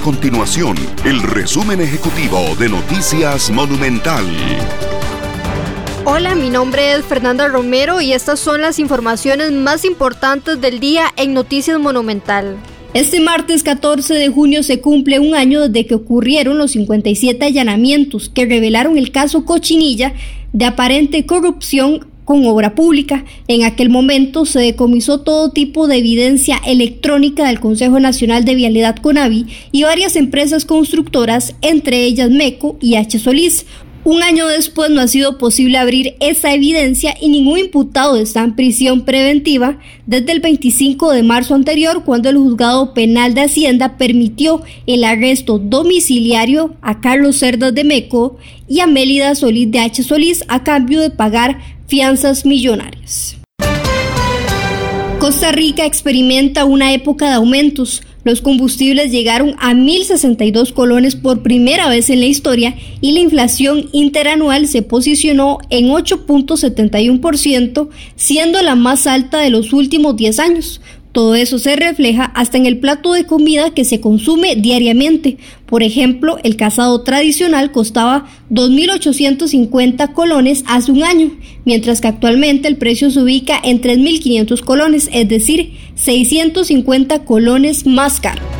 continuación el resumen ejecutivo de Noticias Monumental. Hola, mi nombre es Fernanda Romero y estas son las informaciones más importantes del día en Noticias Monumental. Este martes 14 de junio se cumple un año desde que ocurrieron los 57 allanamientos que revelaron el caso Cochinilla de aparente corrupción con obra pública. En aquel momento se decomisó todo tipo de evidencia electrónica del Consejo Nacional de Vialidad CONAVI y varias empresas constructoras, entre ellas MECO y H. Solís. Un año después no ha sido posible abrir esa evidencia y ningún imputado está en prisión preventiva desde el 25 de marzo anterior cuando el juzgado penal de Hacienda permitió el arresto domiciliario a Carlos Cerdas de Meco y a Mélida Solís de H. Solís a cambio de pagar fianzas millonarias. Costa Rica experimenta una época de aumentos. Los combustibles llegaron a 1.062 colones por primera vez en la historia y la inflación interanual se posicionó en 8.71%, siendo la más alta de los últimos 10 años. Todo eso se refleja hasta en el plato de comida que se consume diariamente. Por ejemplo, el casado tradicional costaba 2.850 colones hace un año, mientras que actualmente el precio se ubica en 3.500 colones, es decir, 650 colones más caro.